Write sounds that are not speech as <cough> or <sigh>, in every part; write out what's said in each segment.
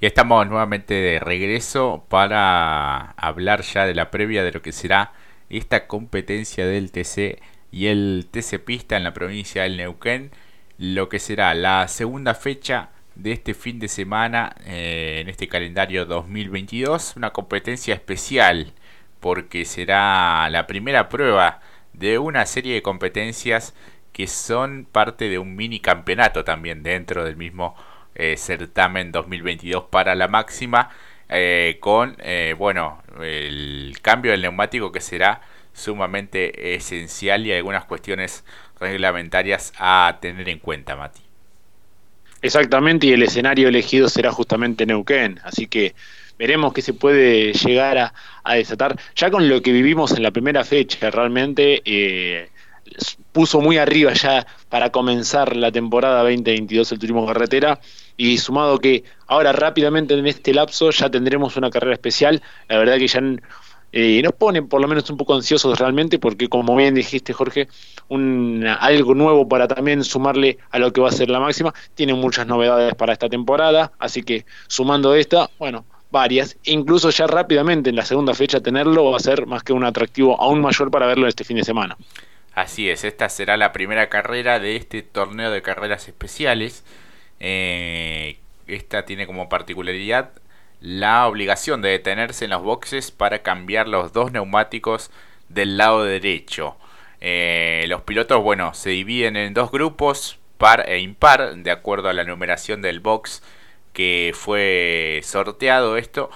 Y estamos nuevamente de regreso para hablar ya de la previa de lo que será esta competencia del TC y el TC Pista en la provincia del Neuquén, lo que será la segunda fecha de este fin de semana eh, en este calendario 2022, una competencia especial porque será la primera prueba de una serie de competencias que son parte de un mini campeonato también dentro del mismo eh, certamen 2022 para la máxima eh, con eh, bueno el cambio del neumático que será sumamente esencial y algunas cuestiones reglamentarias a tener en cuenta Mati. Exactamente y el escenario elegido será justamente Neuquén así que veremos qué se puede llegar a, a desatar. Ya con lo que vivimos en la primera fecha realmente puso muy arriba ya para comenzar la temporada 2022 el turismo carretera. Y sumado que ahora rápidamente en este lapso ya tendremos una carrera especial, la verdad que ya eh, nos pone por lo menos un poco ansiosos realmente porque como bien dijiste Jorge, un, algo nuevo para también sumarle a lo que va a ser la máxima, tiene muchas novedades para esta temporada, así que sumando esta, bueno, varias, incluso ya rápidamente en la segunda fecha tenerlo va a ser más que un atractivo aún mayor para verlo este fin de semana. Así es, esta será la primera carrera de este torneo de carreras especiales. Eh, esta tiene como particularidad la obligación de detenerse en los boxes para cambiar los dos neumáticos del lado derecho. Eh, los pilotos, bueno, se dividen en dos grupos, par e impar, de acuerdo a la numeración del box que fue sorteado esto.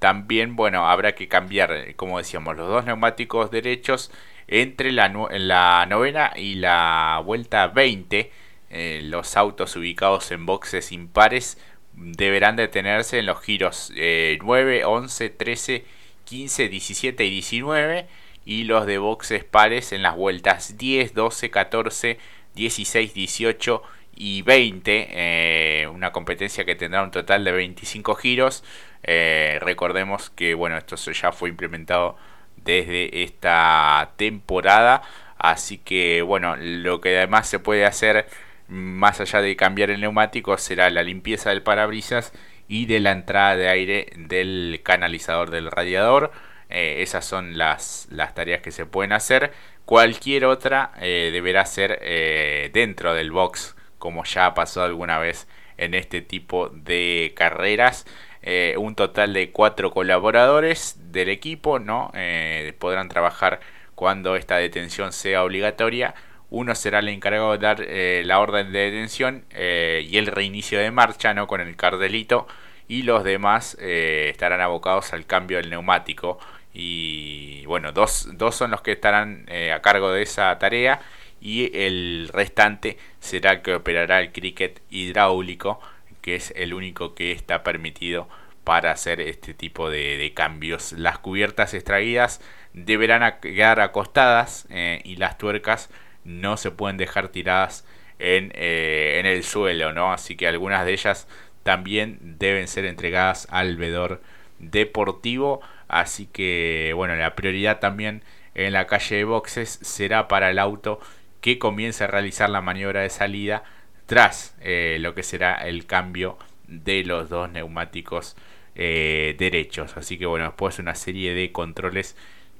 También, bueno, habrá que cambiar, como decíamos, los dos neumáticos derechos entre la, la novena y la vuelta 20, eh, los autos ubicados en boxes impares deberán detenerse en los giros 9, 11, 13, 15, 17 y 19 y los de boxes pares en las vueltas 10, 12, 14, 16, 18 y 20, eh, una competencia que tendrá un total de 25 giros. Eh, recordemos que bueno, esto ya fue implementado desde esta temporada. Así que bueno, lo que además se puede hacer más allá de cambiar el neumático será la limpieza del parabrisas y de la entrada de aire del canalizador del radiador. Eh, esas son las, las, tareas que se pueden hacer. Cualquier otra eh, deberá ser eh, dentro del box, como ya pasado alguna vez en este tipo de carreras. Eh, un total de cuatro colaboradores del equipo, ¿no? Eh, podrán trabajar cuando esta detención sea obligatoria. Uno será el encargado de dar eh, la orden de detención y el reinicio de marcha, ¿no? Con el cardelito. Y los demás estarán abocados al cambio del neumático. Y bueno, dos, dos son los que estarán a cargo de esa tarea. Y el restante será el que operará el cricket hidráulico que es el único que está permitido para hacer este tipo de, cambios. Las cubiertas extraídas deberán quedar acostadas eh, y las tuercas no se pueden dejar tiradas en, eh, en, el suelo, ¿no? Así que algunas de ellas también deben ser entregadas al vedor deportivo. Así que, bueno, la prioridad también en la calle de boxes será para el auto que comience a realizar la maniobra de salida tras eh, lo que será el cambio de los dos neumáticos eh, derechos. Así que bueno, después una serie de controles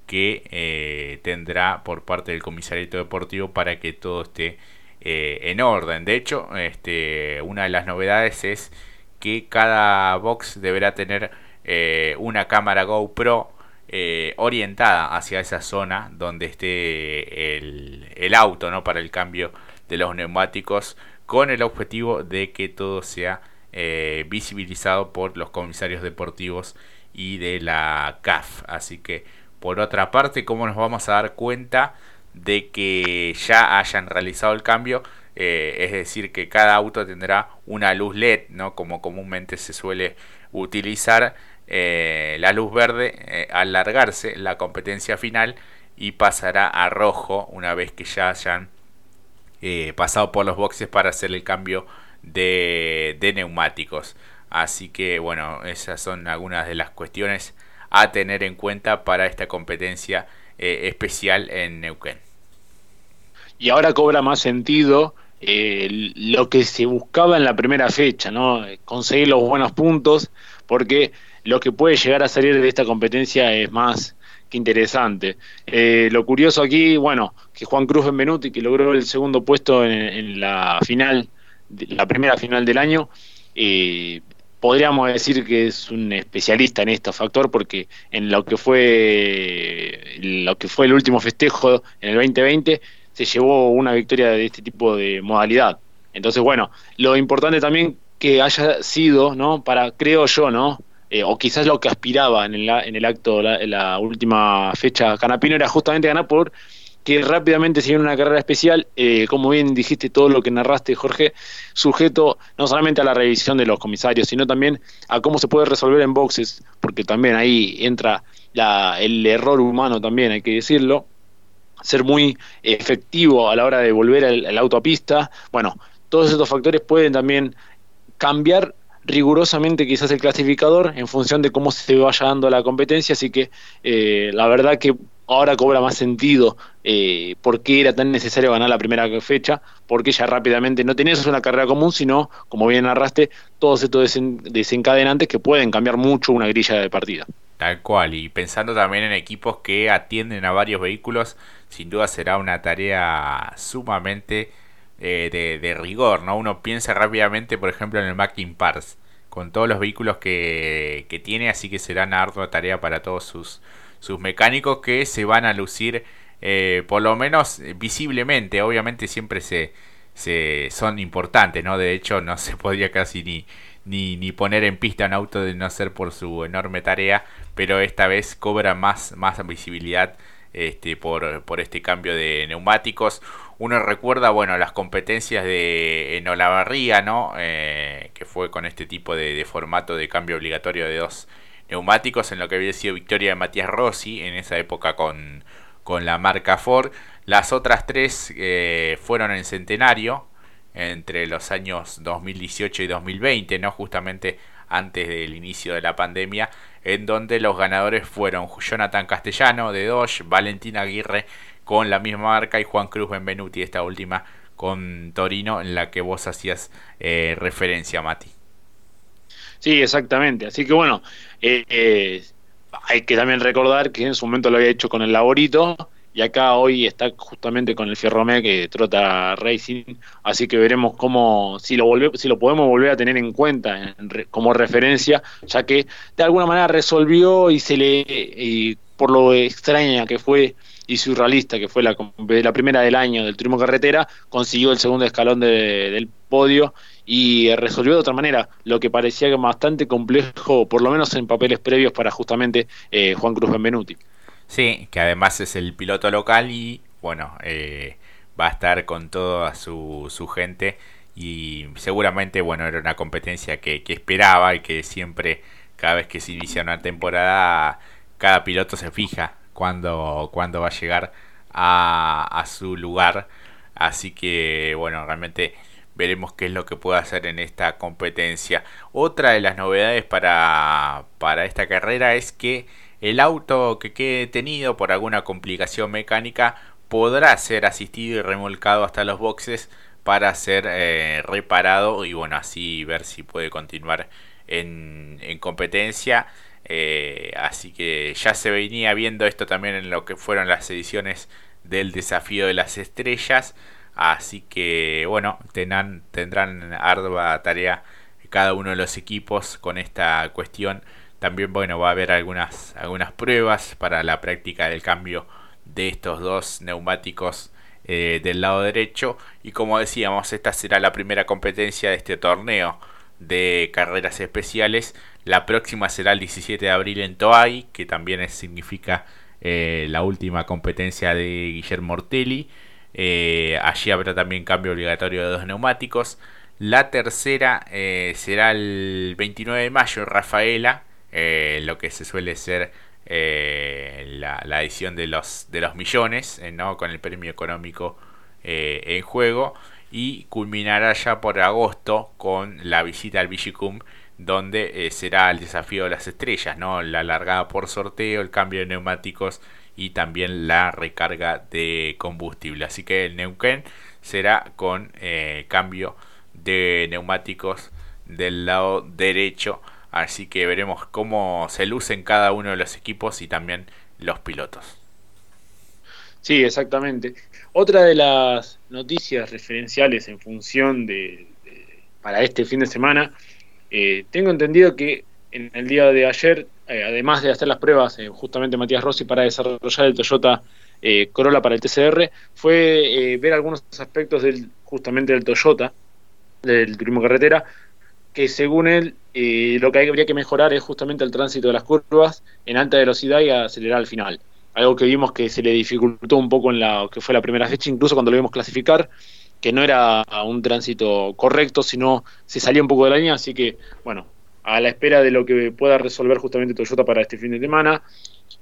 que eh, tendrá por parte del comisariato deportivo para que todo esté en orden. De hecho, este, una de las novedades es que cada box deberá tener una cámara GoPro orientada hacia esa zona donde esté el, el auto ¿no? para el cambio de los neumáticos con el objetivo de que todo sea eh, visibilizado por los comisarios deportivos y de la CAF. Así que, por otra parte, ¿cómo nos vamos a dar cuenta de que ya hayan realizado el cambio? Eh, es decir, que cada auto tendrá una luz LED, ¿no? como comúnmente se suele utilizar. Eh, la luz verde al largarse la competencia final y pasará a rojo una vez que ya hayan pasado por los boxes para hacer el cambio de, neumáticos. Así que bueno, esas son algunas de las cuestiones a tener en cuenta para esta competencia eh, especial en Neuquén. Y ahora cobra más sentido lo que se buscaba en la primera fecha, ¿no? Conseguir los buenos puntos, porque lo que puede llegar a salir de esta competencia es más que interesante. Eh, lo curioso aquí, bueno, que Juan Cruz Benvenuti, que logró el segundo puesto en, la final, la primera final del año, eh, podríamos decir que es un especialista en este factor porque en lo que fue lo que fue el último festejo en el 2020 se llevó una victoria de este tipo de modalidad. Entonces, bueno, lo importante también que haya sido, ¿no? Para creo yo, ¿no? Eh, o quizás lo que aspiraba en el, en el acto, la, la última fecha Canapino era justamente ganar por que rápidamente se una carrera especial, eh, como bien dijiste todo lo que narraste, Jorge, sujeto no solamente a la revisión de los comisarios, sino también a cómo se puede resolver en boxes, porque también ahí entra la, el error humano también, hay que decirlo, ser muy efectivo a la hora de volver al, al autopista, bueno, todos estos factores pueden también cambiar rigurosamente quizás el clasificador en función de cómo se vaya dando la competencia, así que eh, la verdad que ahora cobra más sentido eh, por qué era tan necesario ganar la primera fecha, porque ya rápidamente no tenías una carrera común, sino, como bien narraste, todos estos desencadenantes que pueden cambiar mucho una grilla de partida. Tal cual, y pensando también en equipos que atienden a varios vehículos, sin duda será una tarea sumamente eh, de, rigor, ¿no? Uno piensa rápidamente, por ejemplo, en el Mackin Pars, con todos los vehículos que, que, tiene, así que será una ardua tarea para todos sus, sus mecánicos que se van a lucir, eh, por lo menos visiblemente, obviamente siempre se, se son importantes, ¿no? De hecho, no <laughs> se podía casi ni, ni, ni, poner en pista un auto de no ser por su enorme tarea, pero esta vez cobra más, más visibilidad este, por, por este cambio de neumáticos. Uno recuerda, bueno, las competencias de en Olavarría, ¿no? Eh, que fue con este tipo de, formato de cambio obligatorio de dos neumáticos, en lo que había sido victoria de Matías Rossi, en esa época con, con la marca Ford. Las otras tres eh, fueron en centenario, entre los años 2018 y 2020, ¿no? Justamente antes del inicio de la pandemia, en donde los ganadores fueron Jonathan Castellano de Dodge, Valentín Aguirre con la misma marca y Juan Cruz Benvenuti, esta última con Torino, en la que vos hacías eh, referencia, Mati. Sí, exactamente. Así que bueno, eh, eh, hay que también recordar que en su momento lo había hecho con el Laborito y acá hoy está justamente con el Fierromé que trota Racing, así que veremos cómo, si lo, volve, si lo podemos volver a tener en cuenta como referencia, ya que de alguna manera resolvió y se le, y por lo extraña que fue y surrealista que fue la, la primera del año del Turismo Carretera, consiguió el segundo escalón del podio y resolvió de otra manera lo que parecía bastante complejo, por lo menos en papeles previos para justamente eh, Juan Cruz Benvenuti. Sí, que además es el piloto local y bueno, eh, va a estar con toda su, su gente y seguramente bueno, era una competencia que, que esperaba y que siempre, cada vez que se inicia una temporada, cada piloto se fija cuándo, cuándo va a llegar a, su lugar. Así que bueno, realmente veremos qué es lo que puede hacer en esta competencia. Otra de las novedades para, para esta carrera es que el auto que quede detenido por alguna complicación mecánica podrá ser asistido y remolcado hasta los boxes para ser eh, reparado y bueno así ver si puede continuar en, competencia eh, así que ya se venía viendo esto también en lo que fueron las ediciones del desafío de las estrellas. Así que bueno tendrán, ardua tarea cada uno de los equipos con esta cuestión. También, bueno, va a haber algunas, algunas pruebas para la práctica del cambio de estos dos neumáticos eh, del lado derecho. Y como decíamos, esta será la primera competencia de este torneo de carreras especiales. La próxima será el 17 de abril en Toay, que también significa eh, la última competencia de Guillermo Ortelli. Eh, allí habrá también cambio obligatorio de dos neumáticos. La tercera será el 29 de mayo en Rafaela, eh, lo que se suele ser eh, la, edición de los, de los millones, eh, ¿no? con el premio económico en juego, y culminará ya por agosto con la visita al Vigicum, donde será el desafío de las estrellas, ¿no? la largada por sorteo, el cambio de neumáticos y también la recarga de combustible. Así que el Neuquén será con eh, cambio de neumáticos del lado derecho. Así que veremos cómo se lucen cada uno de los equipos y también los pilotos. Sí, exactamente. Otra de las noticias referenciales en función de, para este fin de semana, eh, tengo entendido que en el día de ayer, eh, además de hacer las pruebas, eh, justamente Matías Rossi para desarrollar el Toyota Corolla para el TCR, fue ver algunos aspectos del justamente del Toyota, del turismo carretera, que según él lo que habría que mejorar es justamente el tránsito de las curvas en alta velocidad y acelerar al final algo que vimos que se le dificultó un poco en la que fue la primera fecha, incluso cuando lo vimos clasificar, que no era un tránsito correcto, sino se salía un poco de la línea, así que, bueno, a la espera de lo que pueda resolver justamente Toyota para este fin de semana,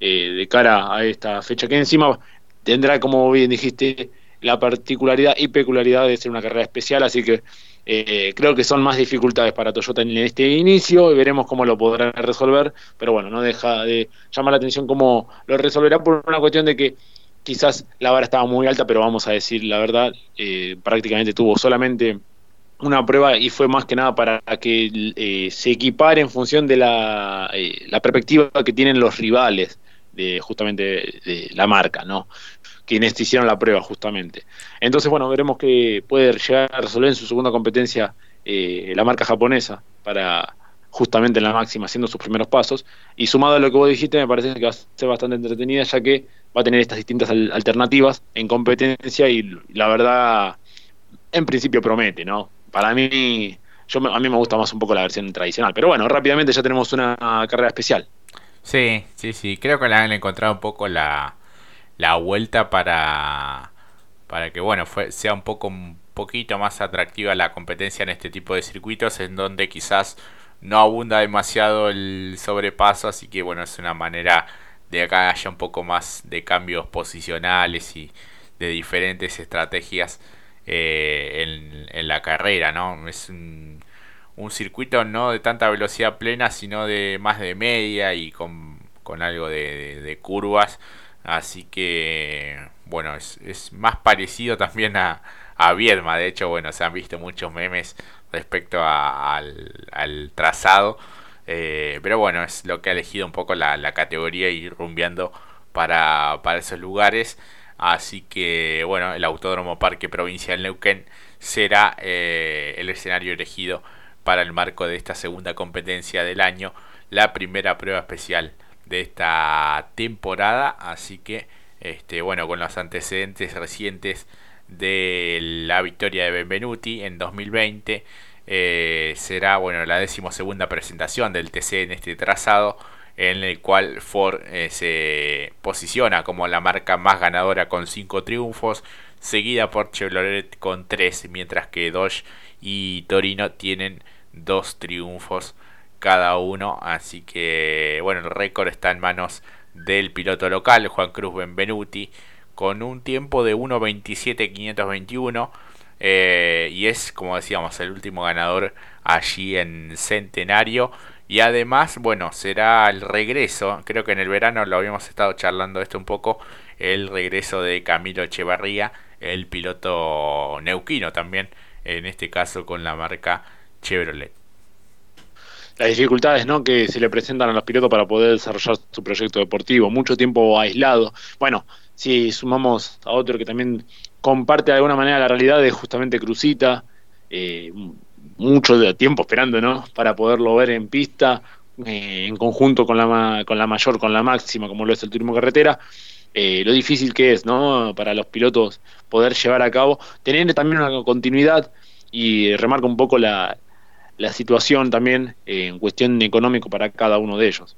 eh, de cara a esta fecha que encima tendrá, como bien dijiste, la particularidad y peculiaridad de ser una carrera especial, así que eh, creo que son más dificultades para Toyota en este inicio y veremos cómo lo podrán resolver, pero bueno, no deja de llamar la atención cómo lo resolverá por una cuestión de que quizás la vara estaba muy alta, pero vamos a decir la verdad, eh, prácticamente tuvo solamente una prueba y fue más que nada para que eh, se equipare en función de la, la perspectiva que tienen los rivales de justamente de la marca, ¿no? Quienes hicieron la prueba justamente. Entonces, bueno, veremos que puede llegar a resolver en su segunda competencia eh, la marca japonesa para justamente en la máxima haciendo sus primeros pasos. Y sumado a lo que vos dijiste, me parece que va a ser bastante entretenida ya que va a tener estas distintas alternativas en competencia y la verdad, en principio promete, ¿no? Para mí, yo a mí me gusta más un poco la versión tradicional. Pero bueno, rápidamente ya tenemos una carrera especial. Sí, sí, sí. Creo que le han encontrado un poco la, la vuelta para, para que bueno fue, sea un poco un poquito más atractiva la competencia en este tipo de circuitos en donde quizás no abunda demasiado el sobrepaso así que bueno es una manera de que haya un poco más de cambios posicionales y de diferentes estrategias eh, en, en, la carrera no es un, circuito no de tanta velocidad plena sino de más de media y con, con algo de curvas Así que, bueno, es, más parecido también a, a Viedma. De hecho, bueno, se han visto muchos memes respecto al, trazado. Eh, pero bueno, es lo que ha elegido un poco la, la categoría y rumbeando para, para esos lugares. Así que, bueno, el Autódromo Parque Provincial Neuquén será eh, el escenario elegido para el marco de esta segunda competencia del año, la primera prueba especial de esta temporada. Así que, este, bueno, con los antecedentes recientes de la victoria de Benvenuti en 2020, eh, será, bueno, la decimosegunda presentación del TC en este trazado en el cual Ford eh, se posiciona como la marca más ganadora con 5 triunfos, seguida por Chevrolet con 3, mientras que Dodge y Torino tienen 2 triunfos cada uno. Así que, bueno, el récord está en manos del piloto local, Juan Cruz Benvenuti, con un tiempo de 1.27.521. Eh, y es, como decíamos, el último ganador allí en Centenario. Y además, bueno, será el regreso, creo que en el verano lo habíamos estado charlando esto un poco, el regreso de Camilo Echevarría, el piloto neuquino también, en este caso con la marca Chevrolet las dificultades ¿no? que se le presentan a los pilotos para poder desarrollar su proyecto deportivo, mucho tiempo aislado. Bueno, si sumamos a otro que también comparte de alguna manera la realidad de justamente Cruzita, eh, mucho tiempo esperando ¿no? para poderlo ver en pista, eh, en conjunto con la, con la mayor, con la máxima, como lo es el turismo carretera. Eh, lo difícil que es ¿no? para los pilotos poder llevar a cabo, tener también una continuidad y remarca un poco la, la situación también eh, en cuestión económico para cada uno de ellos.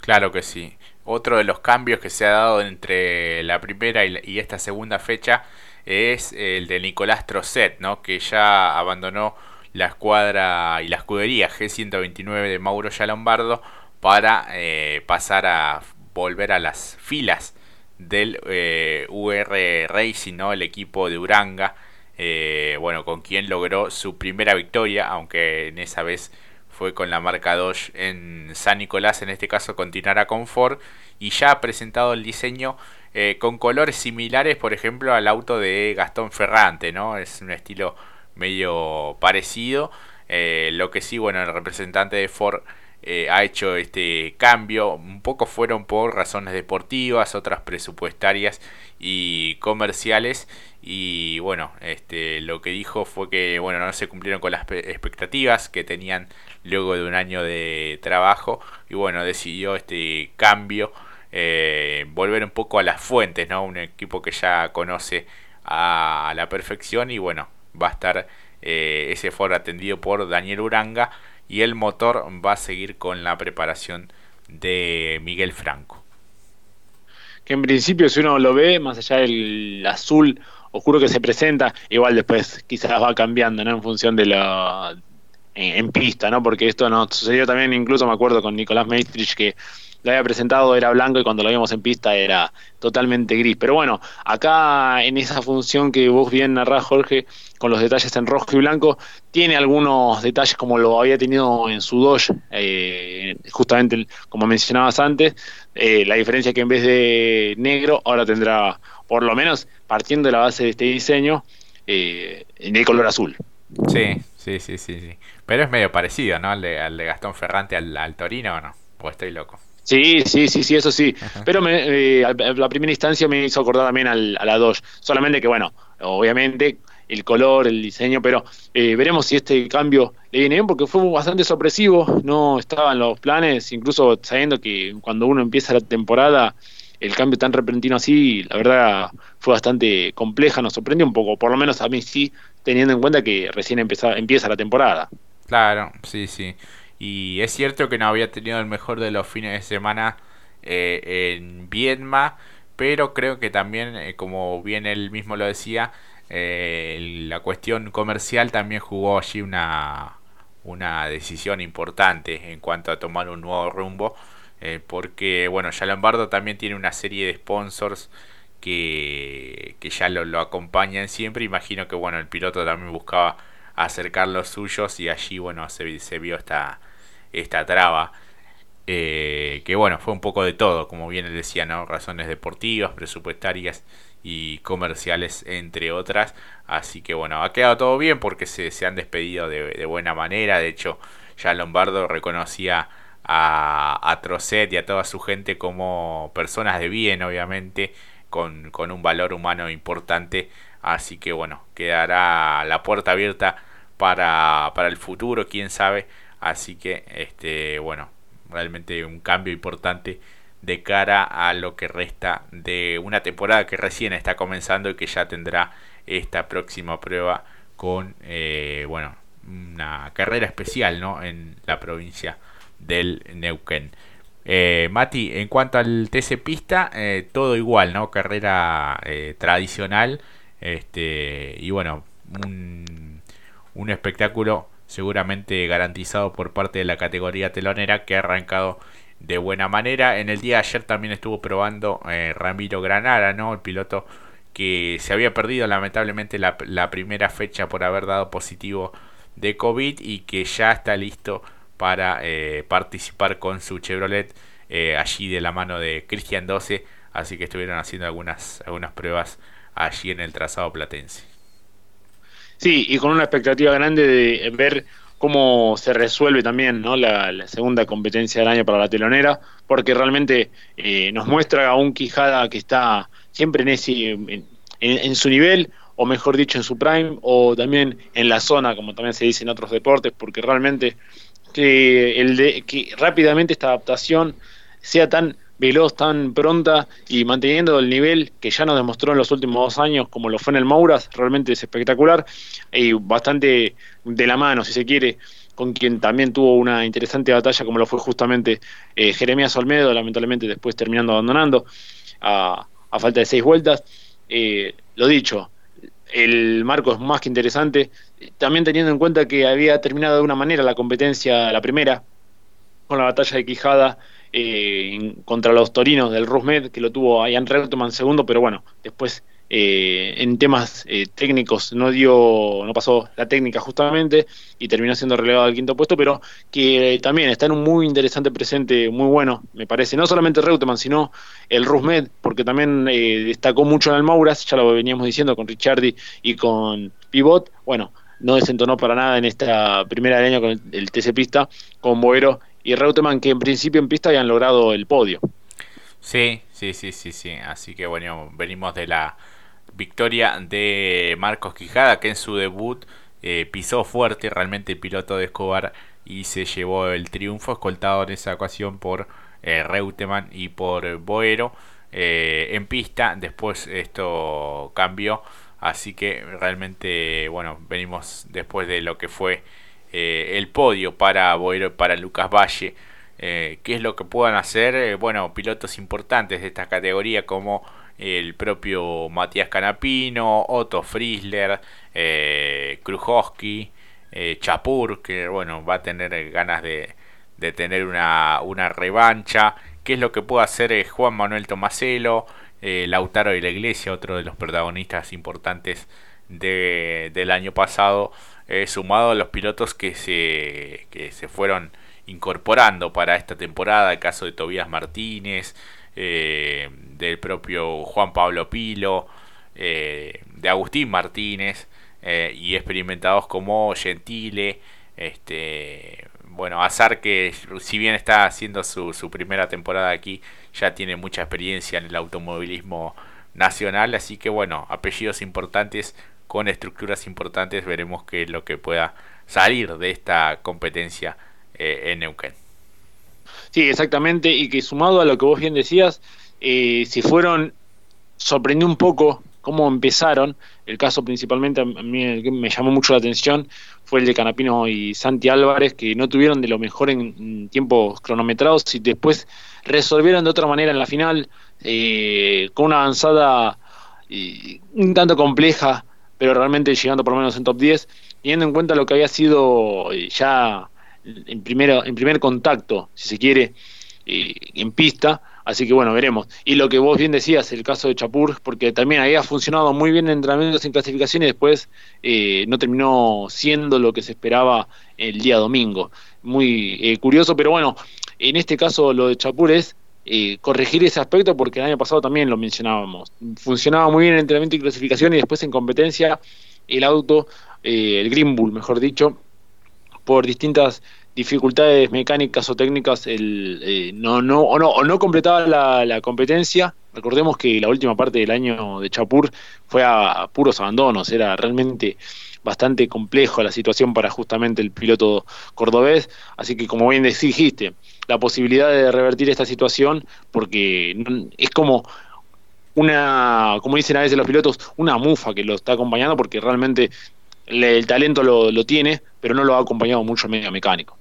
Claro que sí. Otro de los cambios que se ha dado entre la primera y, esta segunda fecha es el de Nicolás Trocet, ¿no? que ya abandonó la escuadra y la escudería G129 de Mauro Yalombardo para eh, pasar a volver a las filas del eh, UR Racing, ¿no? el equipo de Uranga, eh, bueno, con quien logró su primera victoria, aunque en esa vez fue con la marca Dodge en San Nicolás, en este caso continuará con Ford y ya ha presentado el diseño eh, con colores similares, por ejemplo, al auto de Gastón Ferrante, ¿no? Es un estilo medio parecido. Eh, lo que sí, bueno, el representante de Ford ha hecho este cambio. Un poco fueron por razones deportivas, otras presupuestarias y comerciales. Y bueno, este, lo que dijo fue que bueno, no se cumplieron con las expectativas que tenían luego de un año de trabajo. Y bueno, decidió este cambio eh, volver un poco a las fuentes, ¿no? Un equipo que ya conoce a, la perfección y bueno, va a estar eh, ese foro atendido por Daniel Uranga y el motor va a seguir con la preparación de Miguel Franco. Que en principio si uno lo ve, más allá del azul oscuro que se presenta, igual después quizás va cambiando, ¿no? En función de la en, pista, ¿no? Porque esto nos sucedió también, incluso me acuerdo con Nicolás Maestrich que lo había presentado era blanco y cuando lo vimos en pista era totalmente gris. Pero bueno, acá en esa función que vos bien narrás, Jorge, con los detalles en rojo y blanco, tiene algunos detalles como lo había tenido en su Dodge, eh, justamente como mencionabas antes, eh, la diferencia que en vez de negro ahora tendrá, por lo menos partiendo de la base de este diseño, eh, en el color azul. Sí, sí, sí, sí, sí. Pero es medio parecido, ¿no? Al de, al de Gastón Ferrante al, al Torino, ¿o no? ¿O estoy loco? Sí, sí, sí, sí, eso sí. Pero me, eh, la primera instancia me hizo acordar también al, a la 2. Solamente que, bueno, obviamente el color, el diseño, pero eh, veremos si este cambio le viene bien, porque fue bastante sorpresivo, no estaban los planes, incluso sabiendo que cuando uno empieza la temporada, el cambio tan repentino así, la verdad fue bastante compleja, nos sorprendió un poco, por lo menos a mí sí, teniendo en cuenta que recién empieza, empieza la temporada. Claro, sí, sí. Y es cierto que no había tenido el mejor de los fines de semana eh, en Viedma, pero creo que también, eh, como bien él mismo lo decía, eh, la cuestión comercial también jugó allí una, una decisión importante en cuanto a tomar un nuevo rumbo. Porque, bueno, ya Lombardo también tiene una serie de sponsors que, que ya lo, lo acompañan siempre. Imagino que, bueno, el piloto también buscaba acercar los suyos y allí, bueno, se, se vio esta, esta traba. Eh, que bueno, fue un poco de todo, como bien decía, ¿no? Razones deportivas, presupuestarias y comerciales, entre otras. Así que bueno, ha quedado todo bien porque se, se han despedido de, buena manera. De hecho, ya Lombardo reconocía a, a Trocet y a toda su gente como personas de bien, obviamente, con, con un valor humano importante. Así que bueno, quedará la puerta abierta para, para el futuro, quién sabe Así que, este, bueno, realmente un cambio importante de cara a lo que resta de una temporada que recién está comenzando y que ya tendrá esta próxima prueba con, eh, bueno, una carrera especial, ¿no? En la provincia del Neuquén. Eh, Mati, en cuanto al TC Pista, eh, todo igual, ¿no? Carrera tradicional, este, y bueno, un, espectáculo seguramente garantizado por parte de la categoría telonera que ha arrancado de buena manera. En el día de ayer también estuvo probando eh, Ramiro Granara, ¿no? El piloto que se había perdido lamentablemente la, primera fecha por haber dado positivo de COVID y que ya está listo para eh, participar con su Chevrolet eh, allí de la mano de Cristian 12. Así que estuvieron haciendo algunas, algunas pruebas allí en el trazado platense. Sí, y con una expectativa grande de ver cómo se resuelve también ¿no? la, segunda competencia del año para la telonera, porque realmente eh, nos muestra a un Quijada que está siempre en, ese, en, su nivel, o mejor dicho, en su prime, o también en la zona, como también se dice en otros deportes, porque realmente que, el de, que rápidamente esta adaptación sea tan veloz, tan pronta y manteniendo el nivel que ya nos demostró en los últimos dos años, como lo fue en el Mouras, realmente es espectacular y bastante de la mano, si se quiere, con quien también tuvo una interesante batalla, como lo fue justamente eh, Jeremías Olmedo, lamentablemente después terminando abandonando a, falta de seis vueltas. Eh, lo dicho, el marco es más que interesante, también teniendo en cuenta que había terminado de una manera la competencia, la primera, con la batalla de Quijada eh, contra los torinos del Rusmed, que lo tuvo Ian Reutemann segundo, pero bueno, después eh, en temas eh, técnicos no dio, no pasó la técnica justamente y terminó siendo relegado al quinto puesto, pero que también está en un muy interesante presente, muy bueno, me parece. No solamente Reutemann, sino el Rusmed, porque también eh, destacó mucho en el Mauras, ya lo veníamos diciendo con Ricciardi y con Pivot. Bueno, no desentonó para nada en esta primera año con el, TC Pista, con Boero y Reutemann, que en principio en pista habían logrado el podio. Sí, sí, sí, sí, sí. Así que bueno, venimos de la victoria de Marcos Quijada, que en su debut eh, pisó fuerte realmente el piloto de Escobar y se llevó el triunfo, escoltado en esa ocasión por eh, Reutemann y por Boero eh, en pista. Después esto cambió, así que realmente, bueno, venimos después de lo que fue el podio para Boero para Lucas Valle. ¿Qué es lo que puedan hacer? bueno, pilotos importantes de esta categoría como el propio Matías Canapino, Otto Friesler, eh, Krujowski, eh, Chapur, que bueno, va a tener ganas de, de tener una, una, revancha. ¿Qué es lo que puede hacer eh, Juan Manuel Tomaselo, eh, Lautaro de la Iglesia, otro de los protagonistas importantes de, del año pasado, sumado a los pilotos que se, que se fueron incorporando para esta temporada, el caso de Tobías Martínez, eh, del propio Juan Pablo Pilo, eh, de Agustín Martínez eh, y experimentados como Gentile, este, bueno, Azar que si bien está haciendo su, su primera temporada aquí, ya tiene mucha experiencia en el automovilismo nacional, así que bueno, apellidos importantes con estructuras importantes, veremos qué es lo que pueda salir de esta competencia en Neuquén. Sí, exactamente, y que sumado a lo que vos bien decías, eh, si fueron, sorprendió un poco cómo empezaron, el caso principalmente a mí me llamó mucho la atención fue el de Canapino y Santi Álvarez, que no tuvieron de lo mejor en, tiempos cronometrados y después resolvieron de otra manera en la final, eh, con una avanzada eh, un tanto compleja, pero realmente llegando por lo menos en top 10, teniendo en cuenta lo que había sido ya en, primero, en primer contacto, si se quiere, eh, en pista. Así que bueno, veremos. Y lo que vos bien decías, el caso de Chapur, porque también había funcionado muy bien en entrenamientos en clasificación y después eh, no terminó siendo lo que se esperaba el día domingo. Muy eh, curioso, pero bueno, en este caso lo de Chapur es corregir ese aspecto porque el año pasado también lo mencionábamos. Funcionaba muy bien en entrenamiento y clasificación y después en competencia el auto, el Green Bull, mejor dicho, por distintas dificultades mecánicas o técnicas el, eh, no, no, o, no, o no completaba la, competencia. Recordemos que la última parte del año de Chapur fue a, puros abandonos, era realmente bastante complejo la situación para justamente el piloto cordobés, así que como bien dijiste, la posibilidad de revertir esta situación, porque es como una, como dicen a veces los pilotos, una mufa que lo está acompañando, porque realmente el talento lo, lo, tiene, pero no lo ha acompañado mucho el medio mecánico.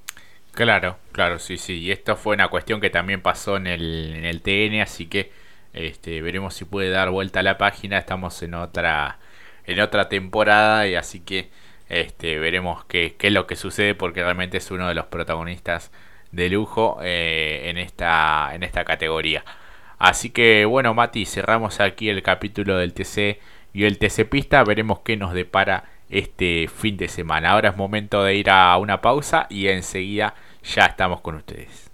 Claro, claro, sí, sí. Y esto fue una cuestión que también pasó en el, en el TN, así que este, veremos si puede dar vuelta a la página. Estamos en otra, en otra temporada y así que este, veremos qué, qué es lo que sucede porque realmente es uno de los protagonistas de lujo eh, en, esta, en esta categoría. Así que bueno, Mati, cerramos aquí el capítulo del TC y el TC Pista. Veremos qué nos depara este fin de semana. Ahora es momento de ir a una pausa y enseguida ya estamos con ustedes.